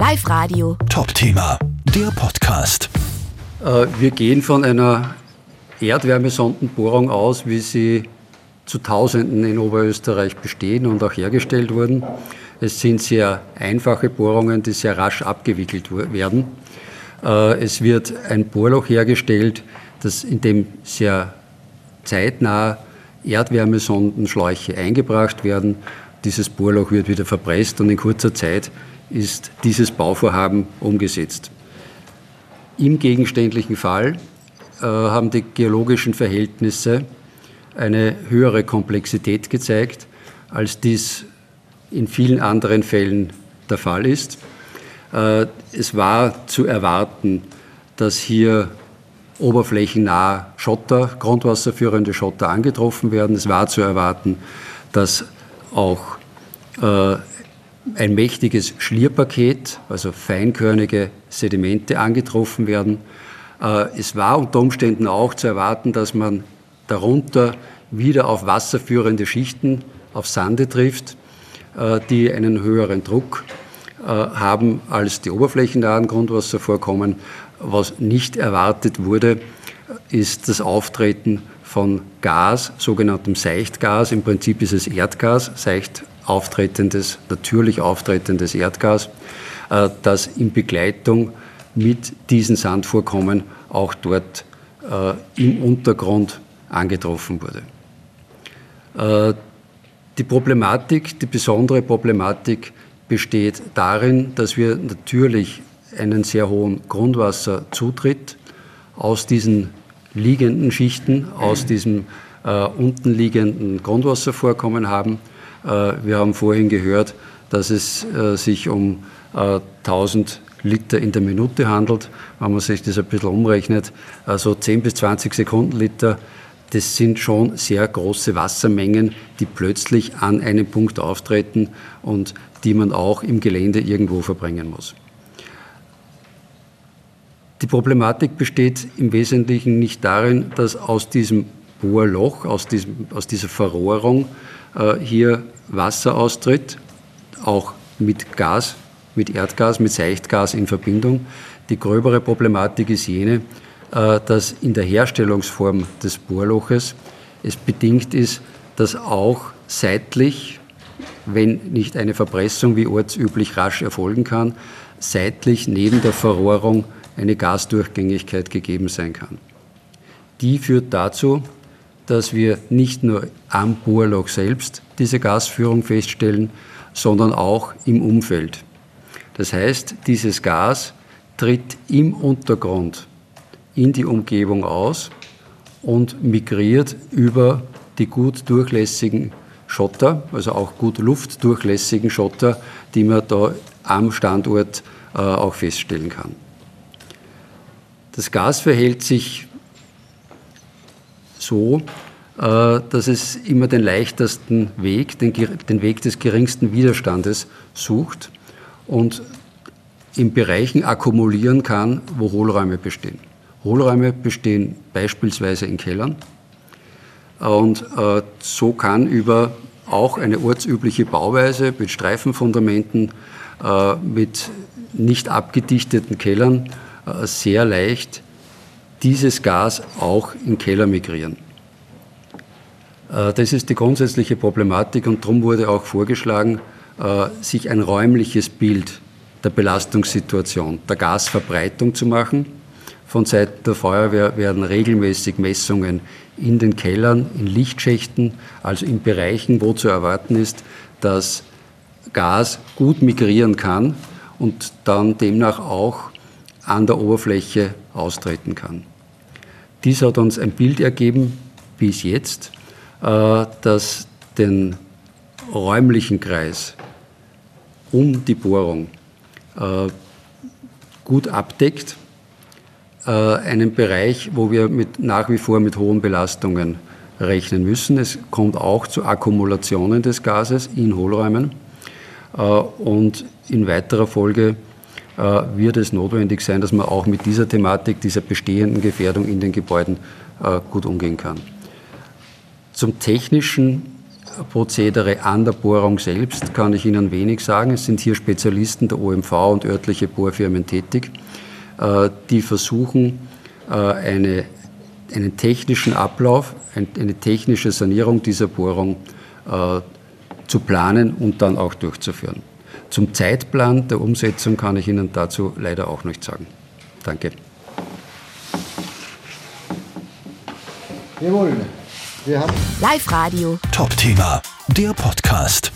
Live Radio. Top-Thema, der Podcast. Äh, wir gehen von einer Erdwärmesondenbohrung aus, wie sie zu Tausenden in Oberösterreich bestehen und auch hergestellt wurden. Es sind sehr einfache Bohrungen, die sehr rasch abgewickelt werden. Äh, es wird ein Bohrloch hergestellt, das in dem sehr zeitnah Erdwärmesondenschläuche eingebracht werden. Dieses Bohrloch wird wieder verpresst und in kurzer Zeit ist dieses Bauvorhaben umgesetzt. Im gegenständlichen Fall äh, haben die geologischen Verhältnisse eine höhere Komplexität gezeigt, als dies in vielen anderen Fällen der Fall ist. Äh, es war zu erwarten, dass hier oberflächennah Schotter, grundwasserführende Schotter angetroffen werden. Es war zu erwarten, dass auch äh, ein mächtiges Schlierpaket, also feinkörnige Sedimente angetroffen werden. Äh, es war unter Umständen auch zu erwarten, dass man darunter wieder auf wasserführende Schichten, auf Sande trifft, äh, die einen höheren Druck äh, haben als die oberflächennahen Grundwasservorkommen. Was nicht erwartet wurde, ist das Auftreten von Gas, sogenanntem Seichtgas. Im Prinzip ist es Erdgas, seicht auftretendes, natürlich auftretendes Erdgas, äh, das in Begleitung mit diesen Sandvorkommen auch dort äh, im Untergrund angetroffen wurde. Äh, die Problematik, die besondere Problematik besteht darin, dass wir natürlich einen sehr hohen Grundwasserzutritt aus diesen liegenden Schichten, aus diesem äh, unten liegenden Grundwasservorkommen haben äh, wir haben vorhin gehört, dass es äh, sich um 1000 äh, Liter in der Minute handelt. Wenn man sich das ein bisschen umrechnet, also 10 bis 20 Sekundenliter, das sind schon sehr große Wassermengen, die plötzlich an einem Punkt auftreten und die man auch im Gelände irgendwo verbringen muss. Die Problematik besteht im Wesentlichen nicht darin, dass aus diesem Bohrloch, aus, diesem, aus dieser Verrohrung äh, hier Wasser austritt, auch mit Gas, mit Erdgas, mit Seichtgas in Verbindung. Die gröbere Problematik ist jene, äh, dass in der Herstellungsform des Bohrloches es bedingt ist, dass auch seitlich, wenn nicht eine Verpressung wie ortsüblich rasch erfolgen kann, seitlich neben der Verrohrung eine Gasdurchgängigkeit gegeben sein kann. Die führt dazu, dass wir nicht nur am Bohrloch selbst diese Gasführung feststellen, sondern auch im Umfeld. Das heißt, dieses Gas tritt im Untergrund in die Umgebung aus und migriert über die gut durchlässigen Schotter, also auch gut luftdurchlässigen Schotter, die man da am Standort äh, auch feststellen kann. Das Gas verhält sich so, äh, dass es immer den leichtesten Weg, den, den Weg des geringsten Widerstandes sucht und in Bereichen akkumulieren kann, wo Hohlräume bestehen. Hohlräume bestehen beispielsweise in Kellern und äh, so kann über auch eine ortsübliche Bauweise mit Streifenfundamenten, äh, mit nicht abgedichteten Kellern sehr leicht dieses Gas auch in Keller migrieren. Äh, das ist die grundsätzliche Problematik und darum wurde auch vorgeschlagen, äh, sich ein räumliches Bild der Belastungssituation, der Gasverbreitung zu machen. Von Seiten der Feuerwehr werden regelmäßig Messungen in den Kellern, in Lichtschächten, also in Bereichen, wo zu erwarten ist, dass Gas gut migrieren kann und dann demnach auch an der Oberfläche austreten kann. Dies hat uns ein Bild ergeben, bis jetzt, äh, das den räumlichen Kreis um die Bohrung äh, gut abdeckt. Äh, einen Bereich, wo wir mit, nach wie vor mit hohen Belastungen rechnen müssen. Es kommt auch zu Akkumulationen des Gases in Hohlräumen. Und in weiterer Folge wird es notwendig sein, dass man auch mit dieser Thematik, dieser bestehenden Gefährdung in den Gebäuden äh, gut umgehen kann. Zum technischen Prozedere an der Bohrung selbst kann ich Ihnen wenig sagen. Es sind hier Spezialisten der OMV und örtliche Bohrfirmen tätig, äh, die versuchen, äh, eine, einen technischen Ablauf, eine technische Sanierung dieser Bohrung äh, zu planen und dann auch durchzuführen. Zum Zeitplan der Umsetzung kann ich Ihnen dazu leider auch nichts sagen. Danke. Jawohl. Wir haben Live Radio. Top Thema, der Podcast.